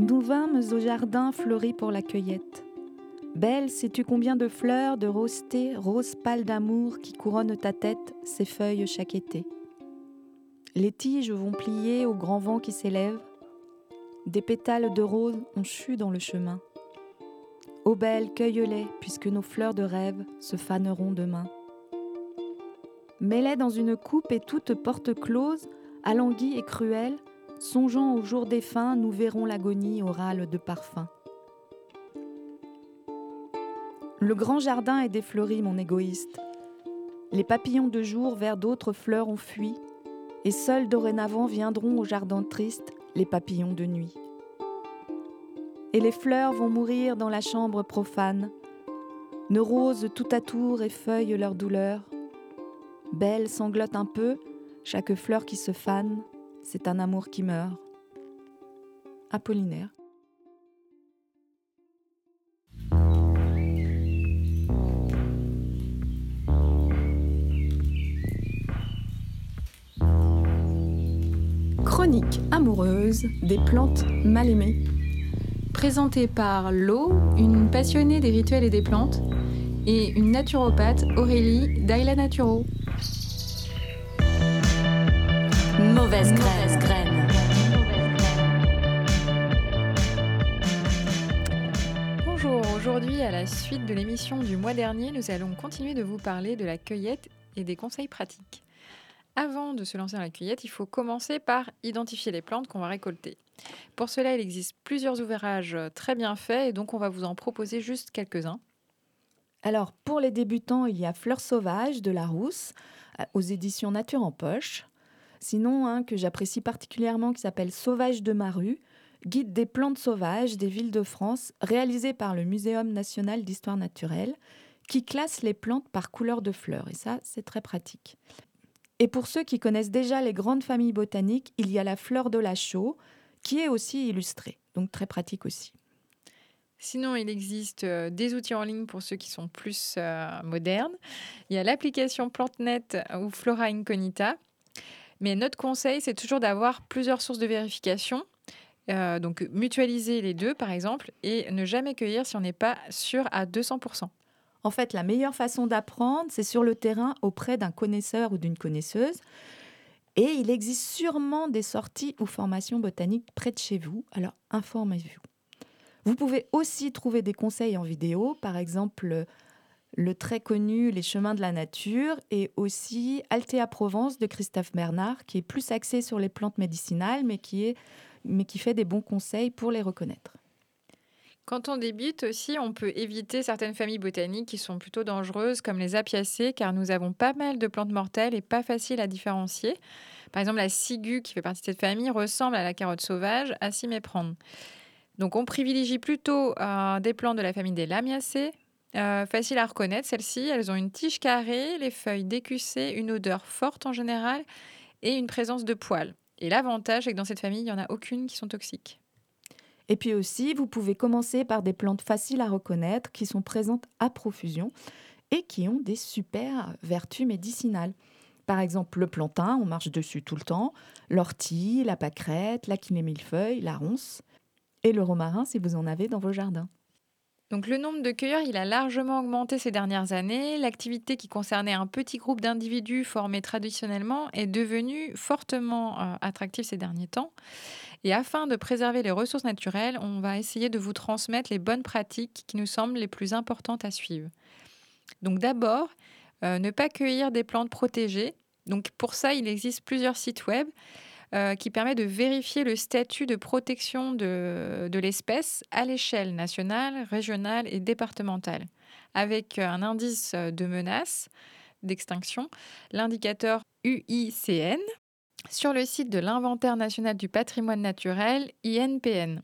nous vînmes au jardin fleuri pour la cueillette. Belle, sais-tu combien de fleurs, de rosées, roses pâles d'amour qui couronnent ta tête, ces feuilles chaque été? Les tiges vont plier au grand vent qui s'élève. Des pétales de rose ont chu dans le chemin. Ô belle, cueille-les, puisque nos fleurs de rêve se faneront demain. Mets-les dans une coupe et toute porte close, alanguie et cruelle, songeant au jour défunt, nous verrons l'agonie orale de parfum. Le grand jardin est défleuri, mon égoïste. Les papillons de jour vers d'autres fleurs ont fui, et seuls dorénavant viendront au jardin triste les papillons de nuit. Et les fleurs vont mourir dans la chambre profane, ne roses tout à tour effeuillent leur douleur. Belle sanglote un peu, chaque fleur qui se fane, c'est un amour qui meurt. Apollinaire. Chronique amoureuse des plantes mal aimées. Présentée par Lo, une passionnée des rituels et des plantes, et une naturopathe, Aurélie d'Aila Naturo. Mauvaise graine. Bonjour, aujourd'hui à la suite de l'émission du mois dernier, nous allons continuer de vous parler de la cueillette et des conseils pratiques. Avant de se lancer dans la cueillette, il faut commencer par identifier les plantes qu'on va récolter. Pour cela, il existe plusieurs ouvrages très bien faits et donc on va vous en proposer juste quelques-uns. Alors, pour les débutants, il y a Fleurs sauvages de Larousse euh, aux éditions Nature en poche. Sinon, un que j'apprécie particulièrement qui s'appelle Sauvage de Maru, guide des plantes sauvages des villes de France, réalisé par le Muséum national d'histoire naturelle, qui classe les plantes par couleur de fleurs. Et ça, c'est très pratique. Et pour ceux qui connaissent déjà les grandes familles botaniques, il y a la fleur de la chaux, qui est aussi illustrée, donc très pratique aussi. Sinon, il existe euh, des outils en ligne pour ceux qui sont plus euh, modernes. Il y a l'application PlanteNet ou Flora Incognita. Mais notre conseil, c'est toujours d'avoir plusieurs sources de vérification. Euh, donc, mutualiser les deux, par exemple, et ne jamais cueillir si on n'est pas sûr à 200%. En fait, la meilleure façon d'apprendre, c'est sur le terrain auprès d'un connaisseur ou d'une connaisseuse. Et il existe sûrement des sorties ou formations botaniques près de chez vous, alors informez-vous. Vous pouvez aussi trouver des conseils en vidéo, par exemple le très connu Les chemins de la nature et aussi Altea Provence de Christophe Bernard, qui est plus axé sur les plantes médicinales, mais qui, fait des bons conseils pour les reconnaître. Quand on débute aussi, on peut éviter certaines familles botaniques qui sont plutôt dangereuses, comme les apiacées, car nous avons pas mal de plantes mortelles et pas faciles à différencier. Par exemple, la ciguë, qui fait partie de cette famille, ressemble à la carotte sauvage, à s'y méprendre. Donc, on privilégie plutôt euh, des plantes de la famille des lamiacées. Euh, facile à reconnaître, celles-ci, elles ont une tige carrée, les feuilles décussées, une odeur forte en général et une présence de poils. Et l'avantage, c'est que dans cette famille, il n'y en a aucune qui sont toxiques. Et puis aussi, vous pouvez commencer par des plantes faciles à reconnaître qui sont présentes à profusion et qui ont des super vertus médicinales. Par exemple, le plantain, on marche dessus tout le temps, l'ortie, la pâquerette, la millefeuille, la ronce et le romarin si vous en avez dans vos jardins. Donc le nombre de cueilleurs, il a largement augmenté ces dernières années. L'activité qui concernait un petit groupe d'individus formés traditionnellement est devenue fortement euh, attractive ces derniers temps. Et afin de préserver les ressources naturelles, on va essayer de vous transmettre les bonnes pratiques qui nous semblent les plus importantes à suivre. Donc d'abord, euh, ne pas cueillir des plantes protégées. Donc pour ça, il existe plusieurs sites web euh, qui permettent de vérifier le statut de protection de, de l'espèce à l'échelle nationale, régionale et départementale, avec un indice de menace d'extinction, l'indicateur UICN, sur le site de l'Inventaire national du patrimoine naturel, INPN.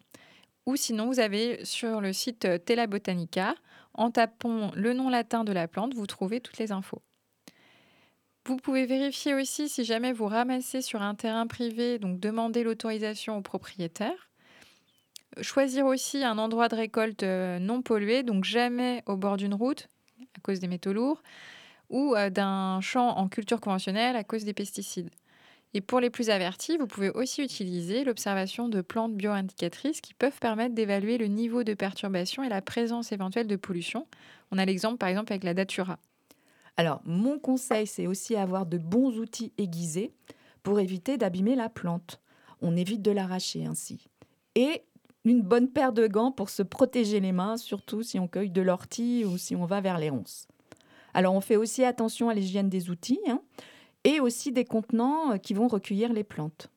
Ou sinon, vous avez sur le site Tela Botanica, en tapant le nom latin de la plante, vous trouvez toutes les infos. Vous pouvez vérifier aussi si jamais vous ramassez sur un terrain privé, donc demandez l'autorisation au propriétaire. Choisir aussi un endroit de récolte euh, non pollué, donc jamais au bord d'une route à cause des métaux lourds, ou euh, d'un champ en culture conventionnelle à cause des pesticides. Et pour les plus avertis, vous pouvez aussi utiliser l'observation de plantes bioindicatrices qui peuvent permettre d'évaluer le niveau de perturbation et la présence éventuelle de pollution. On a l'exemple par exemple avec la datura. Alors, mon conseil, c'est aussi avoir de bons outils aiguisés pour éviter d'abîmer la plante. On évite de l'arracher ainsi. Et une bonne paire de gants pour se protéger les mains, surtout si on cueille de l'ortie ou si on va vers les ronces. Alors, on fait aussi attention à l'hygiène des outils hein, et aussi des contenants euh, qui vont recueillir les plantes.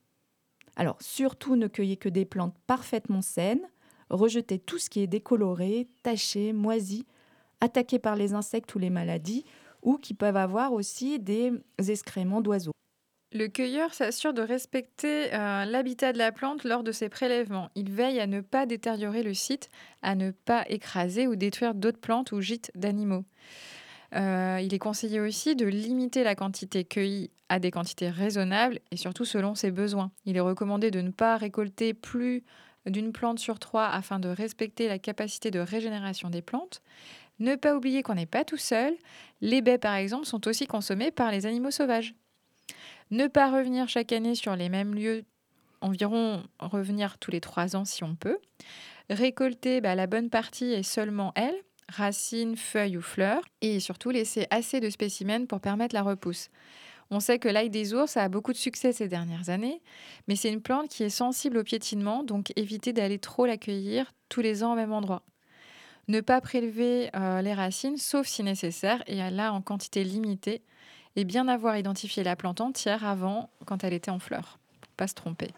Alors, surtout ne cueillez que des plantes parfaitement saines, rejetez tout ce qui est décoloré, taché, moisi, attaqué par les insectes ou les maladies, ou qui peuvent avoir aussi des excréments d'oiseaux. Le cueilleur s'assure de respecter euh, l'habitat de la plante lors de ses prélèvements. Il veille à ne pas détériorer le site, à ne pas écraser ou détruire d'autres plantes ou gîtes d'animaux. Euh, il est conseillé aussi de limiter la quantité cueillie à des quantités raisonnables et surtout selon ses besoins. Il est recommandé de ne pas récolter plus d'une plante sur trois afin de respecter la capacité de régénération des plantes. Ne pas oublier qu'on n'est pas tout seul. Les baies, par exemple, sont aussi consommées par les animaux sauvages. Ne pas revenir chaque année sur les mêmes lieux, environ revenir tous les trois ans si on peut. Récolter bah, la bonne partie et seulement elle, racines, feuilles ou fleurs. Et surtout laisser assez de spécimens pour permettre la repousse. On sait que l'ail des ours a beaucoup de succès ces dernières années, mais c'est une plante qui est sensible au piétinement, donc évitez d'aller trop l'accueillir tous les ans au même endroit. Ne pas prélever euh, les racines, sauf si nécessaire, et là en quantité limitée, et bien avoir identifié la plante entière avant, quand elle était en fleurs, pour pas se tromper.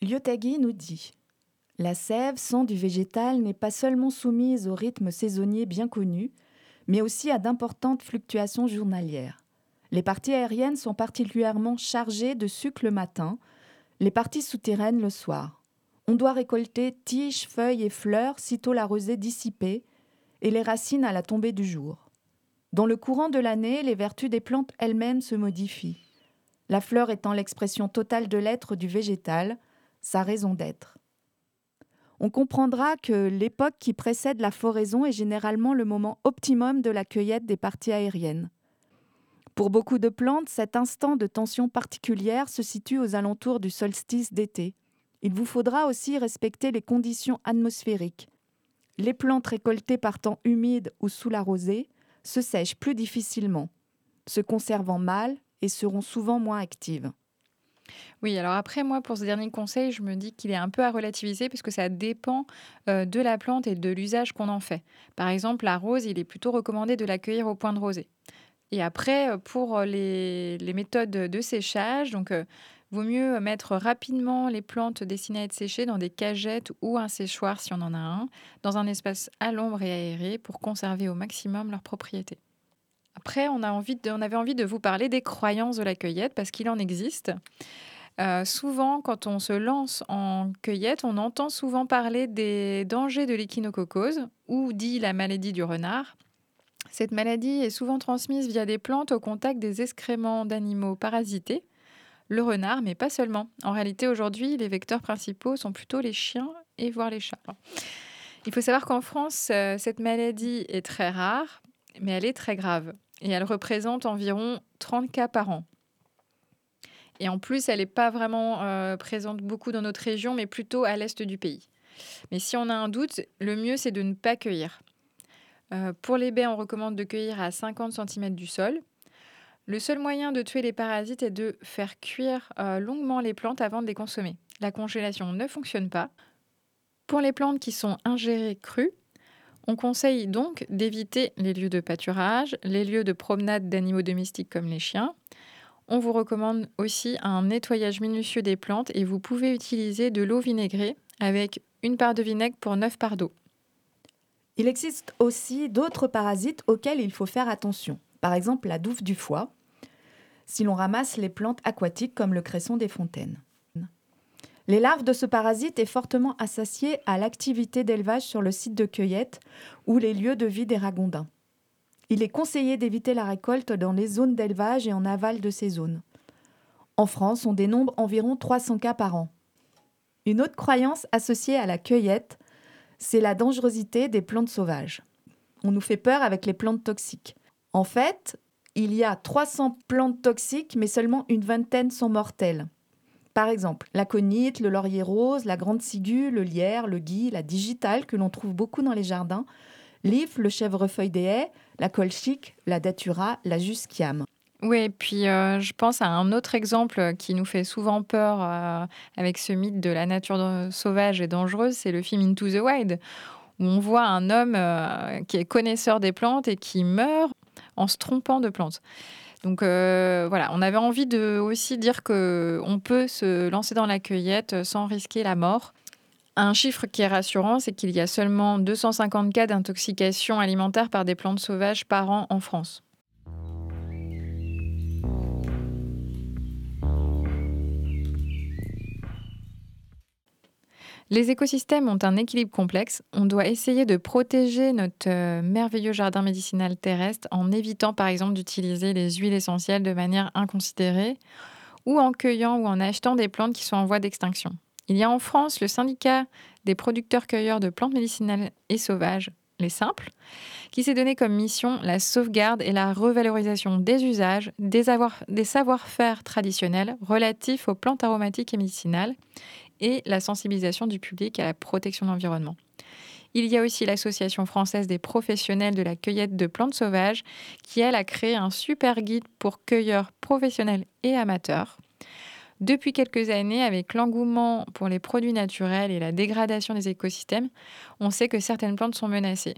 Lyotagi nous dit La sève, sang du végétal, n'est pas seulement soumise au rythme saisonnier bien connu, mais aussi à d'importantes fluctuations journalières. Les parties aériennes sont particulièrement chargées de sucre le matin, les parties souterraines le soir. On doit récolter tiges, feuilles et fleurs sitôt la rosée dissipée et les racines à la tombée du jour. Dans le courant de l'année, les vertus des plantes elles-mêmes se modifient. La fleur étant l'expression totale de l'être du végétal, sa raison d'être. On comprendra que l'époque qui précède la floraison est généralement le moment optimum de la cueillette des parties aériennes. Pour beaucoup de plantes, cet instant de tension particulière se situe aux alentours du solstice d'été. Il vous faudra aussi respecter les conditions atmosphériques. Les plantes récoltées par temps humide ou sous la rosée se sèchent plus difficilement, se conservant mal et seront souvent moins actives. Oui, alors après, moi, pour ce dernier conseil, je me dis qu'il est un peu à relativiser parce que ça dépend euh, de la plante et de l'usage qu'on en fait. Par exemple, la rose, il est plutôt recommandé de l'accueillir au point de rosée. Et après, euh, pour les, méthodes de séchage, donc euh, vaut mieux mettre rapidement les plantes destinées à être séchées dans des cagettes ou un séchoir si on en a un, dans un espace à l'ombre et aéré pour conserver au maximum leurs propriétés. Après, on, a envie on avait envie de vous parler des croyances de la cueillette parce qu'il en existe. Euh, souvent, quand on se lance en cueillette, on entend souvent parler des dangers de l'échinococose, ou dit la maladie du renard. Cette maladie est souvent transmise via des plantes au contact des excréments d'animaux parasités, le renard, mais pas seulement. En réalité, aujourd'hui, les vecteurs principaux sont plutôt les chiens et voire les chats. Il faut savoir qu'en France, euh, cette maladie est très rare, mais elle est très grave. Et elle représente environ 30 cas par an. Et en plus, elle n'est pas vraiment euh, présente beaucoup dans notre région, mais plutôt à l'est du pays. Mais si on a un doute, le mieux, c'est de ne pas cueillir. Euh, pour les baies, on recommande de cueillir à 50 cm du sol. Le seul moyen de tuer les parasites est de faire cuire euh, longuement les plantes avant de les consommer. La congélation ne fonctionne pas. Pour les plantes qui sont ingérées crues, on conseille donc d'éviter les lieux de pâturage, les lieux de promenade d'animaux domestiques comme les chiens. On vous recommande aussi un nettoyage minutieux des plantes et vous pouvez utiliser de l'eau vinaigrée avec une part de vinaigre pour 9 parts d'eau. Il existe aussi d'autres parasites auxquels il faut faire attention. Par exemple, la douve du foie, si l'on ramasse les plantes aquatiques comme le cresson des fontaines. Les larves de ce parasite est fortement associée à l'activité d'élevage sur le site de cueillette ou les lieux de vie des ragondins. Il est conseillé d'éviter la récolte dans les zones d'élevage et en aval de ces zones. En France, on dénombre environ 300 cas par an. Une autre croyance associée à la cueillette c'est la dangerosité des plantes sauvages. On nous fait peur avec les plantes toxiques. En fait, il y a 300 plantes toxiques, mais seulement une vingtaine sont mortelles. Par exemple, la conite, le laurier rose, la grande ciguë, le lierre, le gui, la digitale que l'on trouve beaucoup dans les jardins, l'if, le chèvrefeuille des haies, la colchique, la datura, la jusquiame. Oui, et puis euh, je pense à un autre exemple qui nous fait souvent peur euh, avec ce mythe de la nature sauvage et dangereuse, c'est le film Into the Wild, où on voit un homme euh, qui est connaisseur des plantes et qui meurt en se trompant de plantes. Donc voilà, on avait envie de aussi dire que on peut se lancer dans la cueillette sans risquer la mort. Un chiffre qui est rassurant, c'est qu'il y a seulement 250 cas d'intoxication alimentaire par des plantes sauvages par an en France. Les écosystèmes ont un équilibre complexe. On doit essayer de protéger notre euh, merveilleux jardin médicinal terrestre en évitant par exemple d'utiliser les huiles essentielles de manière inconsidérée ou en cueillant ou en achetant des plantes qui sont en voie d'extinction. Il y a en France le syndicat des producteurs-cueilleurs de plantes médicinales et sauvages, les simples, qui s'est donné comme mission la sauvegarde et la revalorisation des usages, des, des savoir-faire traditionnels relatifs aux plantes aromatiques et médicinales et la sensibilisation du public à la protection de l'environnement. Il y a aussi l'Association française des professionnels de la cueillette de plantes sauvages qui, elle, a créé un super guide pour cueilleurs professionnels et amateurs. Depuis quelques années, avec l'engouement pour les produits naturels et la dégradation des écosystèmes, on sait que certaines plantes sont menacées.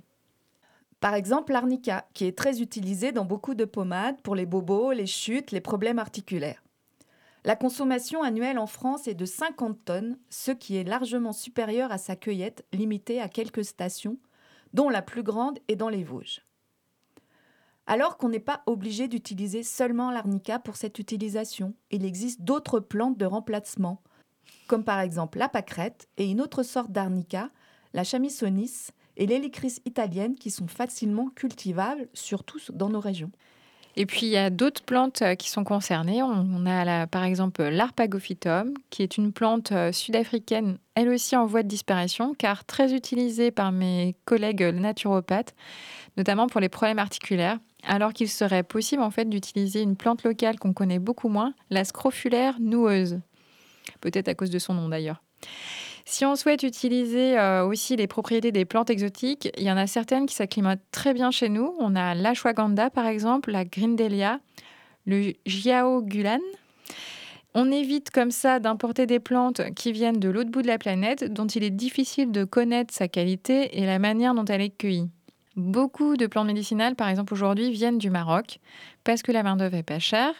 Par exemple, l'arnica, qui est très utilisée dans beaucoup de pommades pour les bobos, les chutes, les problèmes articulaires. La consommation annuelle en France est de 50 tonnes, ce qui est largement supérieur à sa cueillette limitée à quelques stations, dont la plus grande est dans les Vosges. Alors qu'on n'est pas obligé d'utiliser seulement l'arnica pour cette utilisation, il existe d'autres plantes de remplacement, comme par exemple la pâquerette et une autre sorte d'arnica, la chamisonis et l'hélicris italienne qui sont facilement cultivables, surtout dans nos régions. Et puis, il y a d'autres plantes euh, qui sont concernées. On a par exemple l'arpagophytum, qui est une plante euh, sud-africaine, elle aussi en voie de disparition, car très utilisée par mes collègues naturopathes, notamment pour les problèmes articulaires, alors qu'il serait possible en fait d'utiliser une plante locale qu'on connaît beaucoup moins, la scrofulaire noueuse. Peut-être à cause de son nom d'ailleurs. Si on souhaite utiliser euh, aussi les propriétés des plantes exotiques, il y en a certaines qui s'acclimatent très bien chez nous. On a l'ashwagandha par exemple, la grindelia, le giaogulan. On évite comme ça d'importer des plantes qui viennent de l'autre bout de la planète, dont il est difficile de connaître sa qualité et la manière dont elle est cueillie. Beaucoup de plantes médicinales, par exemple aujourd'hui, viennent du Maroc parce que la main-d'œuvre est pas chère.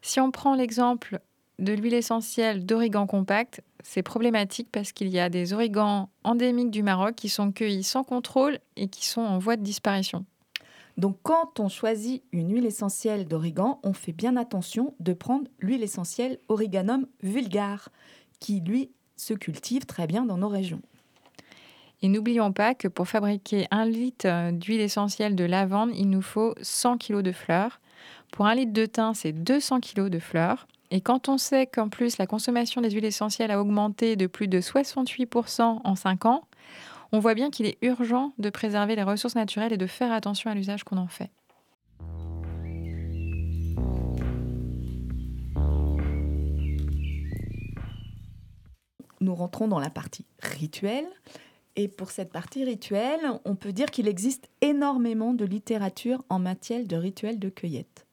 Si on prend l'exemple de l'huile essentielle d'origan compact, c'est problématique parce qu'il y a des origans endémiques du Maroc qui sont cueillis sans contrôle et qui sont en voie de disparition. Donc quand on choisit une huile essentielle d'origan, on fait bien attention de prendre l'huile essentielle Origanum vulgare, qui lui se cultive très bien dans nos régions. Et n'oublions pas que pour fabriquer un litre d'huile essentielle de lavande, il nous faut 100 kg de fleurs. Pour un litre de thym, c'est 200 kg de fleurs. Et quand on sait qu'en plus la consommation des huiles essentielles a augmenté de plus de 68% en 5 ans, on voit bien qu'il est urgent de préserver les ressources naturelles et de faire attention à l'usage qu'on en fait. Nous rentrons dans la partie rituelle. Et pour cette partie rituelle, on peut dire qu'il existe énormément de littérature en matière de rituels de cueillette.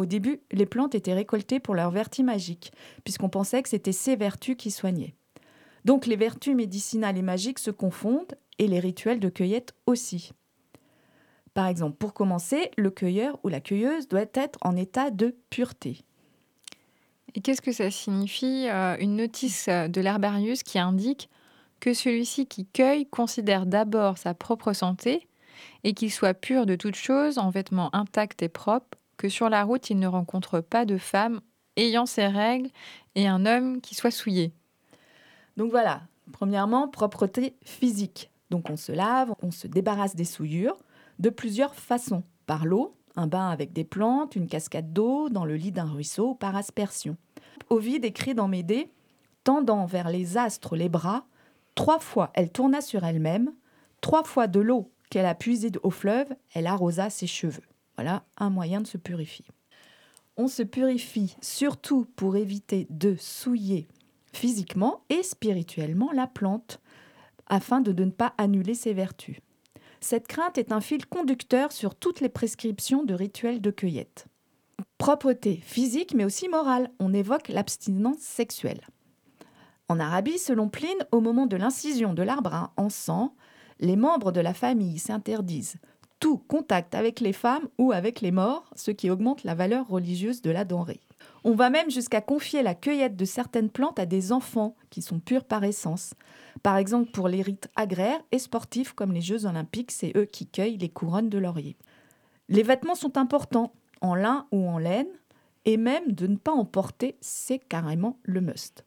Au début, les plantes étaient récoltées pour leurs vertus magiques, puisqu'on pensait que c'était ces vertus qui soignaient. Donc les vertus médicinales et magiques se confondent, et les rituels de cueillette aussi. Par exemple, pour commencer, le cueilleur ou la cueilleuse doit être en état de pureté. Et qu'est-ce que ça signifie euh, Une notice de l'herbarius qui indique que celui-ci qui cueille considère d'abord sa propre santé et qu'il soit pur de toute chose, en vêtements intacts et propres, que sur la route, il ne rencontre pas de femme ayant ses règles et un homme qui soit souillé. Donc voilà, premièrement, propreté physique. Donc on se lave, on se débarrasse des souillures de plusieurs façons. Par l'eau, un bain avec des plantes, une cascade d'eau, dans le lit d'un ruisseau, par aspersion. Ovide écrit dans Médée, tendant vers les astres les bras, Trois fois, elle tourna sur elle-même. Trois fois de l'eau qu'elle a puisée au fleuve, elle arrosa ses cheveux. Voilà un moyen de se purifier. On se purifie surtout pour éviter de souiller physiquement et spirituellement la plante, afin de ne pas annuler ses vertus. Cette crainte est un fil conducteur sur toutes les prescriptions de rituels de cueillette. Propreté physique mais aussi morale, on évoque l'abstinence sexuelle. En Arabie, selon Pline, au moment de l'incision de l'arbre en sang, les membres de la famille s'interdisent tout contact avec les femmes ou avec les morts, ce qui augmente la valeur religieuse de la denrée. On va même jusqu'à confier la cueillette de certaines plantes à des enfants qui sont purs par essence. Par exemple, pour les rites agraires et sportifs comme les Jeux olympiques, c'est eux qui cueillent les couronnes de laurier. Les vêtements sont importants, en lin ou en laine, et même de ne pas en porter, c'est carrément le must.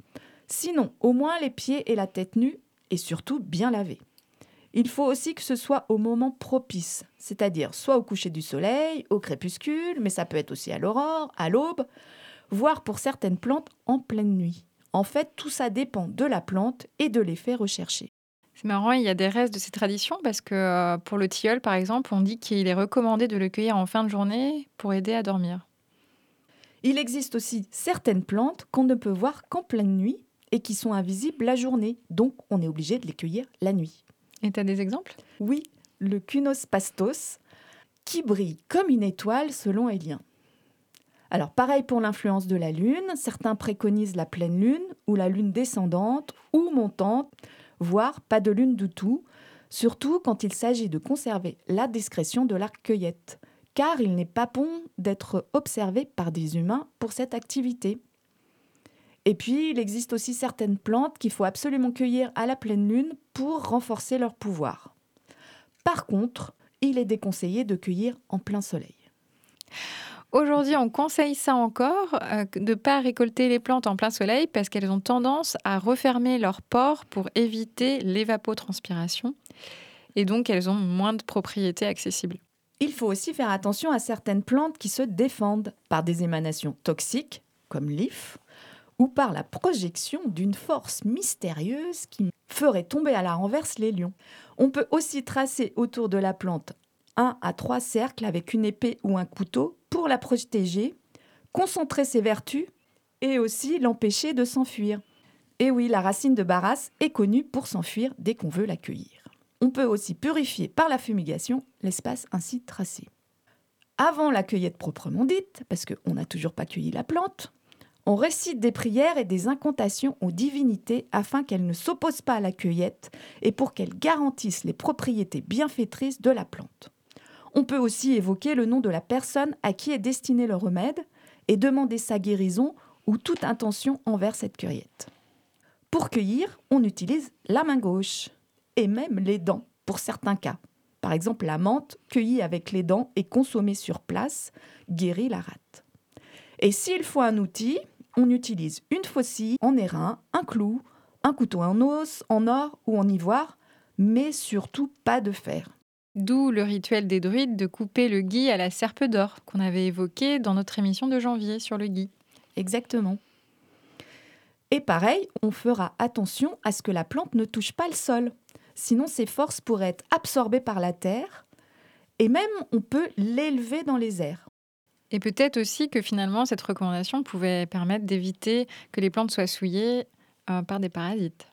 Sinon, au moins les pieds et la tête nus, et surtout bien lavés. Il faut aussi que ce soit au moment propice, c'est-à-dire soit au coucher du soleil, au crépuscule, mais ça peut être aussi à l'aurore, à l'aube, voire pour certaines plantes en pleine nuit. En fait, tout ça dépend de la plante et de l'effet recherché. C'est marrant, il y a des restes de ces traditions parce que euh, pour le tilleul, par exemple, on dit qu'il est recommandé de le cueillir en fin de journée pour aider à dormir. Il existe aussi certaines plantes qu'on ne peut voir qu'en pleine nuit et qui sont invisibles la journée, donc on est obligé de les cueillir la nuit. Et tu as des exemples? Oui, le Cunos pastos, qui brille comme une étoile selon Élien. Alors pareil pour l'influence de la Lune, certains préconisent la pleine Lune ou la Lune descendante ou montante, voire pas de Lune du tout, surtout quand il s'agit de conserver la discrétion de la cueillette, car il n'est pas bon d'être observé par des humains pour cette activité. Et puis, il existe aussi certaines plantes qu'il faut absolument cueillir à la pleine lune pour renforcer leur pouvoir. Par contre, il est déconseillé de cueillir en plein soleil. Aujourd'hui, on conseille ça encore, euh, de ne pas récolter les plantes en plein soleil parce qu'elles ont tendance à refermer leurs pores pour éviter l'évapotranspiration. Et donc, elles ont moins de propriétés accessibles. Il faut aussi faire attention à certaines plantes qui se défendent par des émanations toxiques, comme l'if, ou par la projection d'une force mystérieuse qui ferait tomber à la renverse les lions. On peut aussi tracer autour de la plante un à trois cercles avec une épée ou un couteau pour la protéger, concentrer ses vertus et aussi l'empêcher de s'enfuir. Et oui, la racine de Barras est connue pour s'enfuir dès qu'on veut l'accueillir. On peut aussi purifier par la fumigation l'espace ainsi tracé. Avant la cueillette proprement dite, parce qu'on n'a toujours pas cueilli la plante, on récite des prières et des incantations aux divinités afin qu'elles ne s'opposent pas à la cueillette et pour qu'elles garantissent les propriétés bienfaitrices de la plante. On peut aussi évoquer le nom de la personne à qui est destiné le remède et demander sa guérison ou toute intention envers cette cueillette. Pour cueillir, on utilise la main gauche et même les dents pour certains cas. Par exemple, la menthe cueillie avec les dents et consommée sur place guérit la rate. Et s'il faut un outil, on utilise une faucille en airain, un clou, un couteau en os, en or ou en ivoire, mais surtout pas de fer. D'où le rituel des druides de couper le gui à la serpe d'or qu'on avait évoqué dans notre émission de janvier sur le gui. Exactement. Et pareil, on fera attention à ce que la plante ne touche pas le sol. Sinon, ses forces pourraient être absorbées par la terre et même on peut l'élever dans les airs. Et peut-être aussi que finalement, cette recommandation pouvait permettre d'éviter que les plantes soient souillées euh, par des parasites.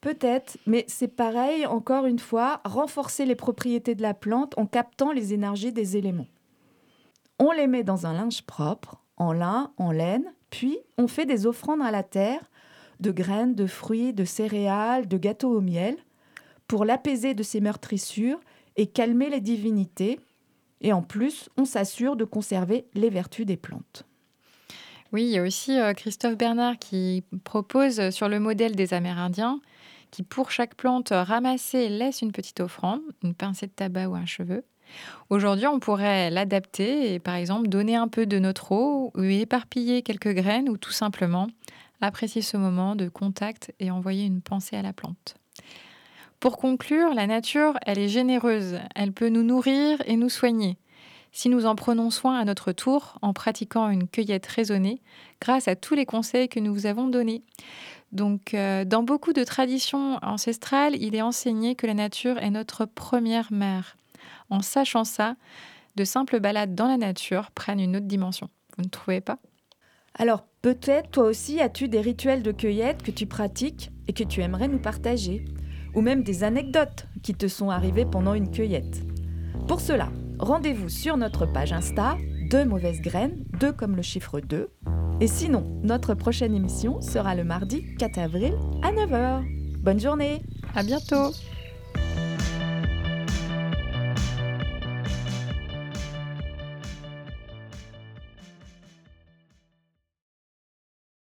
Peut-être, mais c'est pareil, encore une fois, renforcer les propriétés de la plante en captant les énergies des éléments. On les met dans un linge propre, en lin, en laine, puis on fait des offrandes à la terre, de graines, de fruits, de céréales, de gâteaux au miel, pour l'apaiser de ses meurtrissures et calmer les divinités. Et en plus, on s'assure de conserver les vertus des plantes. Oui, il y a aussi euh, Christophe Bernard qui propose sur le modèle des Amérindiens qui, pour chaque plante ramassée, laisse une petite offrande, une pincée de tabac ou un cheveu. Aujourd'hui, on pourrait l'adapter et, par exemple, donner un peu de notre eau ou éparpiller quelques graines ou tout simplement apprécier ce moment de contact et envoyer une pensée à la plante. Pour conclure, la nature, elle est généreuse, elle peut nous nourrir et nous soigner. Si nous en prenons soin à notre tour en pratiquant une cueillette raisonnée grâce à tous les conseils que nous vous avons donnés. Donc, euh, dans beaucoup de traditions ancestrales, il est enseigné que la nature est notre première mère. En sachant ça, de simples balades dans la nature prennent une autre dimension. Vous ne trouvez pas? Alors, peut-être toi aussi as-tu des rituels de cueillette que tu pratiques et que tu aimerais nous partager? Ou même des anecdotes qui te sont arrivées pendant une cueillette Pour cela, rendez-vous sur notre page Insta, deux mauvaises graines, deux comme le chiffre 2. Et sinon, notre prochaine émission sera le mardi 4 avril à 9h. Bonne journée À bientôt